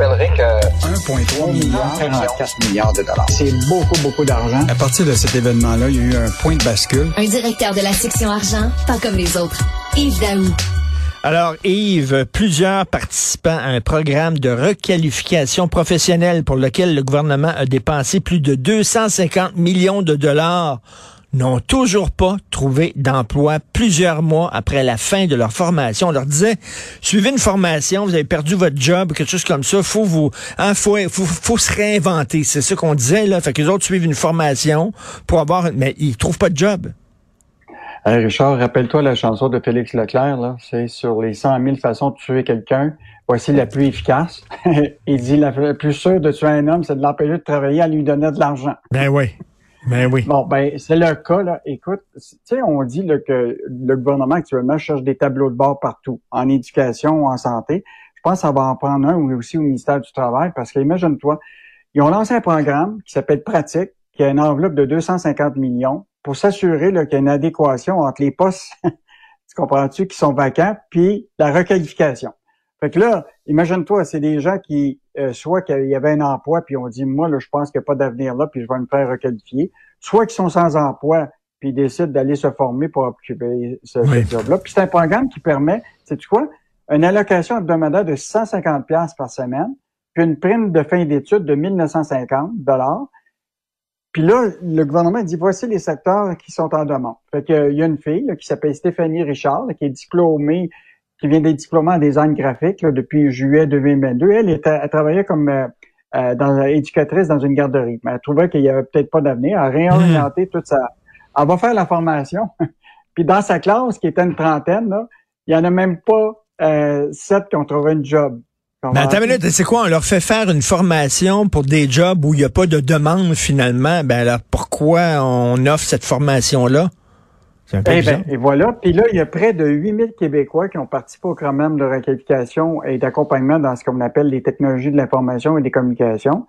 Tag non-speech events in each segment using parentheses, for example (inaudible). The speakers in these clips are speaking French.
Rappellerai que 1,3 milliard, 44 milliards de dollars. c'est beaucoup, beaucoup d'argent. À partir de cet événement-là, il y a eu un point de bascule. Un directeur de la section argent, pas comme les autres. Yves Daou. Alors, Yves, plusieurs participants à un programme de requalification professionnelle pour lequel le gouvernement a dépensé plus de 250 millions de dollars n'ont toujours pas trouvé d'emploi plusieurs mois après la fin de leur formation. On leur disait, suivez une formation, vous avez perdu votre job, quelque chose comme ça, faut vous, hein, faut, faut, faut se réinventer. C'est ça qu'on disait, là. Fait que les autres suivent une formation pour avoir, mais ils trouvent pas de job. Richard, rappelle-toi la chanson de Félix Leclerc, là. C'est sur les 100 000 façons de tuer quelqu'un. Voici la plus efficace. (laughs) Il dit la plus sûre de tuer un homme, c'est de l'empêcher de travailler à lui donner de l'argent. Ben oui. Ben oui. Bon, ben, c'est le cas, là. Écoute, tu sais, on dit là, que le gouvernement actuellement cherche des tableaux de bord partout, en éducation, en santé. Je pense qu'on va en prendre un aussi au ministère du Travail, parce que imagine-toi, ils ont lancé un programme qui s'appelle Pratique, qui a une enveloppe de 250 millions pour s'assurer qu'il y a une adéquation entre les postes, (laughs) tu comprends-tu, qui sont vacants, puis la requalification. Fait que là, imagine-toi, c'est des gens qui, euh, soit qu'il y avait un emploi, puis on dit, moi, là, je pense qu'il n'y a pas d'avenir là, puis je vais me faire requalifier. Soit qu'ils sont sans emploi, puis ils décident d'aller se former pour occuper ce, Oui. ce job-là. Puis c'est un programme qui permet, sais-tu quoi? Une allocation hebdomadaire de 150 pièces par semaine, puis une prime de fin d'études de 1950 dollars. Puis là, le gouvernement dit voici les secteurs qui sont en demande. Fait que, il y a une fille là, qui s'appelle Stéphanie Richard, qui est diplômée, qui vient d'être diplômée en design graphique là, depuis juillet 2022. Elle, était, elle travaillait comme euh, euh, dans, éducatrice dans une garderie. Mais elle trouvait qu'il y avait peut-être pas d'avenir. Elle a réorienté toute sa. Elle va faire la formation. (laughs) Puis dans sa classe, qui était une trentaine, là, il y en a même pas euh, sept qui ont trouvé une job. Mais attends minute, c'est quoi? On leur fait faire une formation pour des jobs où il n'y a pas de demande finalement? Ben alors pourquoi on offre cette formation-là? Eh ben, et voilà. Puis là, il y a près de 8000 Québécois qui ont participé au programme de requalification et d'accompagnement dans ce qu'on appelle les technologies de l'information et des communications.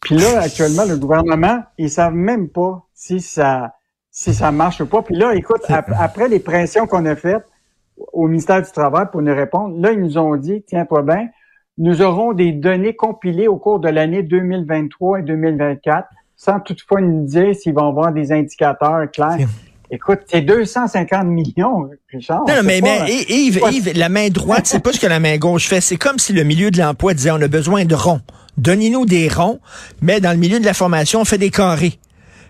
Puis là, actuellement, le gouvernement, ils savent même pas si ça si ça marche ou pas. Puis là, écoute, ap- après les pressions qu'on a faites au ministère du Travail pour nous répondre, là, ils nous ont dit, tiens-toi bien, nous aurons des données compilées au cours de l'année 2023 et 2024, sans toutefois nous dire s'ils vont avoir des indicateurs clairs. Écoute, c'est 250 millions, Richard. Non, mais, pas- mais Yves, pas- Yves, la main droite, c'est pas ce que la main gauche fait. C'est comme si le milieu de l'emploi disait on a besoin de ronds. Donnez-nous des ronds, mais dans le milieu de la formation, on fait des carrés.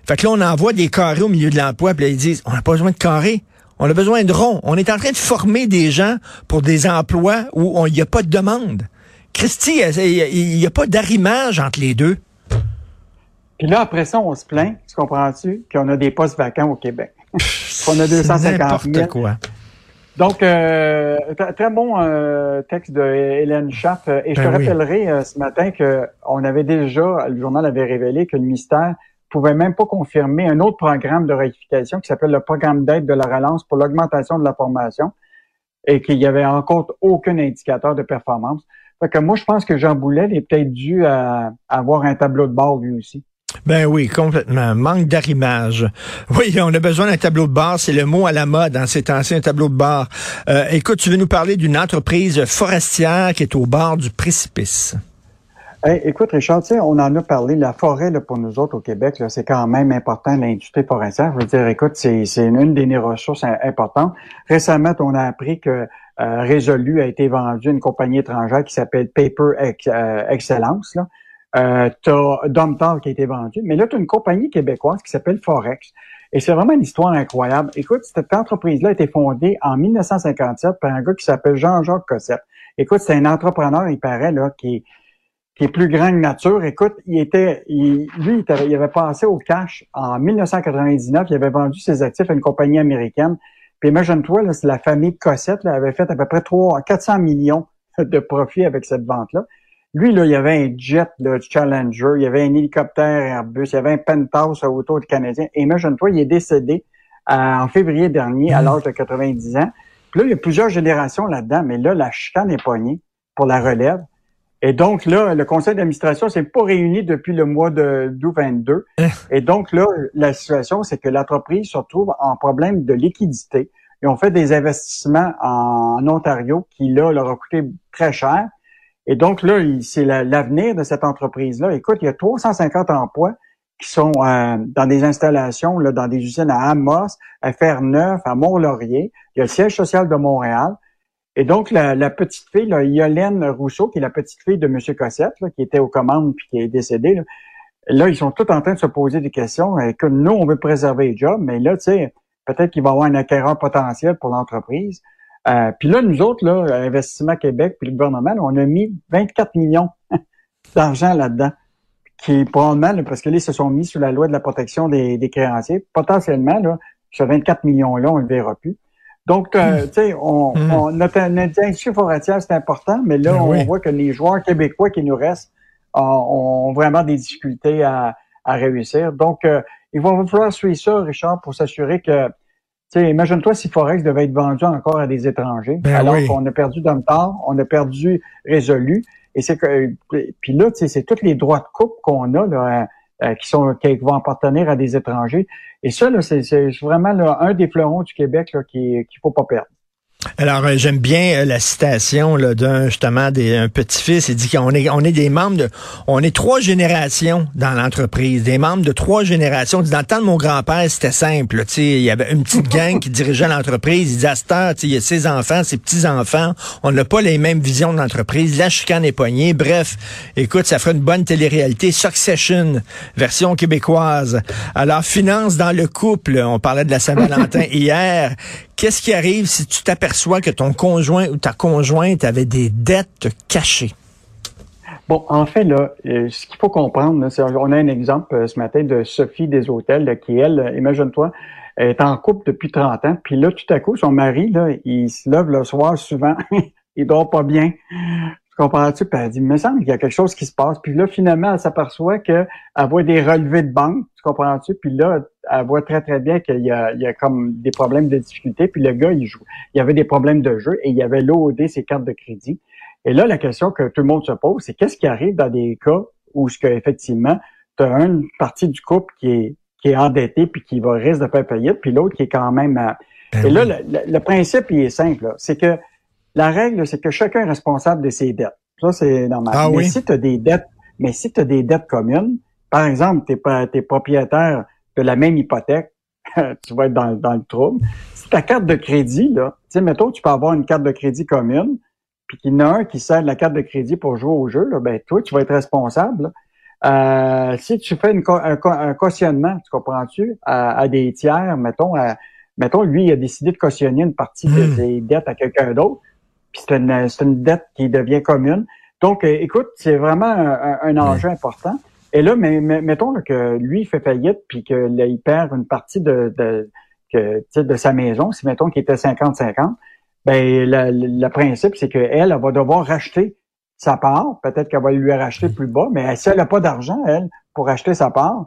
Fait que là, on envoie des carrés au milieu de l'emploi, puis là, ils disent on n'a pas besoin de carrés. On a besoin de ronds. On est en train de former des gens pour des emplois où il n'y a pas de demande. Christy, il n'y a pas d'arrimage entre les deux. Puis là, après ça, on se plaint, tu comprends-tu, qu'on a des postes vacants au Québec. (laughs) qu'on a C'est 250 n'importe 000. quoi. Donc, euh, très bon euh, texte de Hélène Schaff. Euh, Et je Ben te oui. rappellerai euh, ce matin que on avait déjà, le journal avait révélé que le ministère pouvait même pas confirmer un autre programme de réification qui s'appelle le programme d'aide de la relance pour l'augmentation de la formation et qu'il y avait encore aucun indicateur de performance. Fait que moi, je pense que Jean Boulet est peut-être dû à, à avoir un tableau de bord lui aussi. Ben oui, complètement. Manque d'arrimage. Oui, on a besoin d'un tableau de bord. C'est le mot à la mode dans ces temps-ci, un tableau de bord. Euh, écoute, tu veux nous parler d'une entreprise forestière qui est au bord du précipice. Écoute, Richard, on en a parlé, la forêt, là, pour nous autres au Québec, c'est quand même important, l'industrie forestière. Je veux dire, écoute, c'est, une des ressources im- importantes. Récemment, on a appris que euh, Résolu a été vendu à une compagnie étrangère qui s'appelle Paper euh, Excellence. Là. Euh, t'as Domtar qui a été vendu, mais là, tu as une compagnie québécoise qui s'appelle Forex. Et c'est vraiment une histoire incroyable. Écoute, cette entreprise-là a été fondée en 1957 par un gars qui s'appelle Jean-Jacques Cossette. Écoute, c'est un entrepreneur, il paraît, là, qui qui est plus grand que nature. Écoute, il était, il- lui, il avait, il avait passé au cash en 1999. Il avait vendu ses actifs à une compagnie américaine. Puis imagine-toi, là, la famille Cossette là, avait fait à peu près 3, 400 millions de profits avec cette vente-là. Lui, là, il y avait un jet de Challenger, il y avait un hélicoptère Airbus, il y avait un penthouse autour du Canadien. Et imagine-toi, il est décédé euh, en février dernier à l'âge de 90 ans. Puis là, il y a plusieurs générations là-dedans, mais là, la chicane est poignée pour la relève. Et donc là, le conseil d'administration s'est pas réuni depuis le mois de d'août 22. Et donc là, la situation, c'est que l'entreprise se retrouve en problème de liquidité. Ils ont fait des investissements en Ontario qui, là, leur a coûté très cher. Et donc là, c'est l'avenir de cette entreprise-là. Écoute, il y a 350 emplois qui sont euh, dans des installations, là, dans des usines à Amos, à Ferneuf, à Mont-Laurier. Il y a le siège social de Montréal. Et donc, la, petite fille, là, Yolène Rousseau, qui est la petite fille de M. Cossette, qui était aux commandes puis qui est décédée, là, ils sont tous en train de se poser des questions. Que nous, on veut préserver les jobs, mais là, tu sais, peut-être qu'il va y avoir un acquéreur potentiel pour l'entreprise. Euh, puis là, nous autres, là, Investissement Québec, puis le gouvernement, on a mis 24 millions (laughs) d'argent là-dedans, qui probablement, parce que là, ils se sont mis sous la loi de la protection des, créanciers. Potentiellement, là, ce 24 millions-là, on ne le verra plus. Donc, euh, hmm. tu sais, on, hmm. on, notre, notre forestière, c'est important, mais là, ben on voit que les joueurs québécois qui nous restent ont, vraiment des difficultés à, à réussir. Donc, euh, il va falloir suivre ça, Richard, pour s'assurer que, sais, imagine-toi si Forex devait être vendu encore à des étrangers, ben alors qu'on a perdu temps, on a perdu Résolu, et c'est que, puis là, c'est tous les droits de coupe qu'on a là, euh, qui sont qui vont appartenir à des étrangers. Et ça, c'est vraiment un des fleurons du Québec qu'il ne faut pas perdre. Alors, euh, j'aime bien euh, la citation d'un justement des un petit-fils. Il dit qu'on est on est des membres de on est trois générations dans l'entreprise, des membres de trois générations. Dans le temps de mon grand-père, c'était simple. Il y avait une petite gang qui dirigeait l'entreprise. Il disait à il y a ses enfants, ses petits-enfants. On n'a pas les mêmes visions de l'entreprise. La chicane est poignée. Bref, écoute, ça ferait une bonne télé-réalité. Succession, version québécoise. Alors, finance dans le couple. On parlait de la Saint-Valentin (laughs) hier. Qu'est-ce qui arrive si tu t'aperçois que ton conjoint ou ta conjointe avait des dettes cachées? Bon, en fait, là, euh, ce qu'il faut comprendre, c'est on a un exemple euh, ce matin de Sophie des Hôtels, qui, elle, euh, imagine-toi, est en couple depuis 30 ans, puis là, tout à coup, son mari, là, il se lève le soir souvent, (laughs) il dort pas bien. Tu comprends-tu? Puis elle dit, il me semble qu'il y a quelque chose qui se passe. Puis là, finalement, elle s'aperçoit qu'elle voit des relevés de banque, tu comprends-tu? Puis là, elle voit très, très bien qu'il y a, il y a comme des problèmes de difficulté. Puis le gars, il joue. Il y avait des problèmes de jeu et il y avait l'OD, ses cartes de crédit. Et là, la question que tout le monde se pose, c'est qu'est-ce qui arrive dans des cas où ce que, effectivement, tu as une partie du couple qui est, qui est endettée puis qui va risque de faire faillite, puis l'autre qui est quand même... Ben et là, le, principe, il est simple. C'est que la règle, c'est que chacun est responsable de ses dettes. Ça, c'est normal. Ah mais si tu as des dettes, mais si tu as des dettes communes, par exemple, tu es, propriétaire de la même hypothèque, (laughs) tu vas être dans, le trouble. Si ta carte de crédit, là, tu sais, mettons, tu peux avoir une carte de crédit commune, puis qu'il y en a un qui sert de la carte de crédit pour jouer au jeu, là, ben toi, tu vas être responsable. Euh, si tu fais un, cautionnement, tu comprends-tu, à, des tiers, mettons, mettons, lui, il a décidé de cautionner une partie de hmm. ses dettes à quelqu'un d'autre, puis c'est une, une dette qui devient commune. Donc, euh, écoute, c'est vraiment un, enjeu important. Et là, mais, mettons que lui, il fait faillite, puis qu'il perd une partie de, de, que, de sa maison, si mettons qu'il était 50-50, ben le, principe, c'est qu'elle, elle va devoir racheter sa part. Peut-être qu'elle va lui racheter plus bas, mais si elle n'a pas d'argent, elle, pour acheter sa part,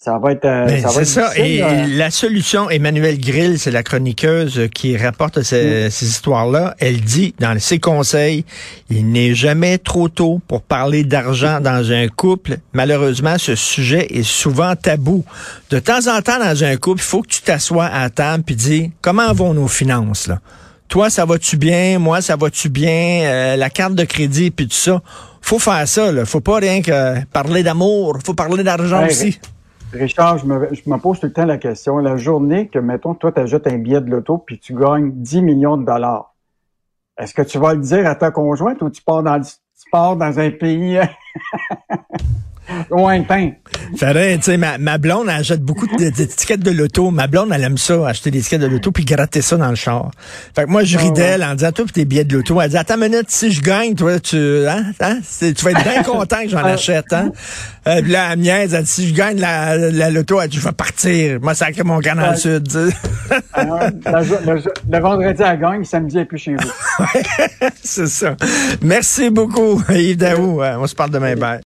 ça va être. Euh, c'est ça. Et la solution, Emmanuel Grill, c'est la chroniqueuse qui rapporte ces, ces histoires-là. Elle dit dans ses conseils, il n'est jamais trop tôt pour parler d'argent dans un couple. Malheureusement, ce sujet est souvent tabou. De temps en temps, dans un couple, il faut que tu t'assoies à table puis dis comment vont nos finances là? Toi, ça va-tu bien? Moi, ça va-tu bien? Euh, la carte de crédit puis tout ça. Faut faire ça. Là. Faut pas rien que parler d'amour. Faut parler d'argent aussi. Richard, je me, pose tout le temps la question. La journée que, mettons, toi, tu ajoutes un billet de loto puis tu gagnes 10 millions de dollars, est-ce que tu vas le dire à ta conjointe ou tu pars dans, tu pars dans un pays... (laughs) lointain. Ferait, tu sais, ma, ma blonde, elle achète beaucoup de- d'étiquettes de l'auto. Ma blonde, elle aime ça, acheter des étiquettes de l'auto puis gratter ça dans le char. Fait que moi, je ris Ah d'elle en disant, toi, pis tes billets de l'auto. Elle dit, attends une minute, si je gagne, toi, tu, hein, hein, tu vas être bien (laughs) content que j'en Ah. achète, hein. Euh, puis là, elle me niaise, elle dit, si je gagne la, la loto, elle dit, je vais partir. Moi, sacré mon camp dans le sud. Alors, le, jo- le le vendredi, elle gagne, samedi, elle est plus chez vous. (laughs) c'est ça. Merci beaucoup, Yves Daou. Euh, On se parle demain. Bye.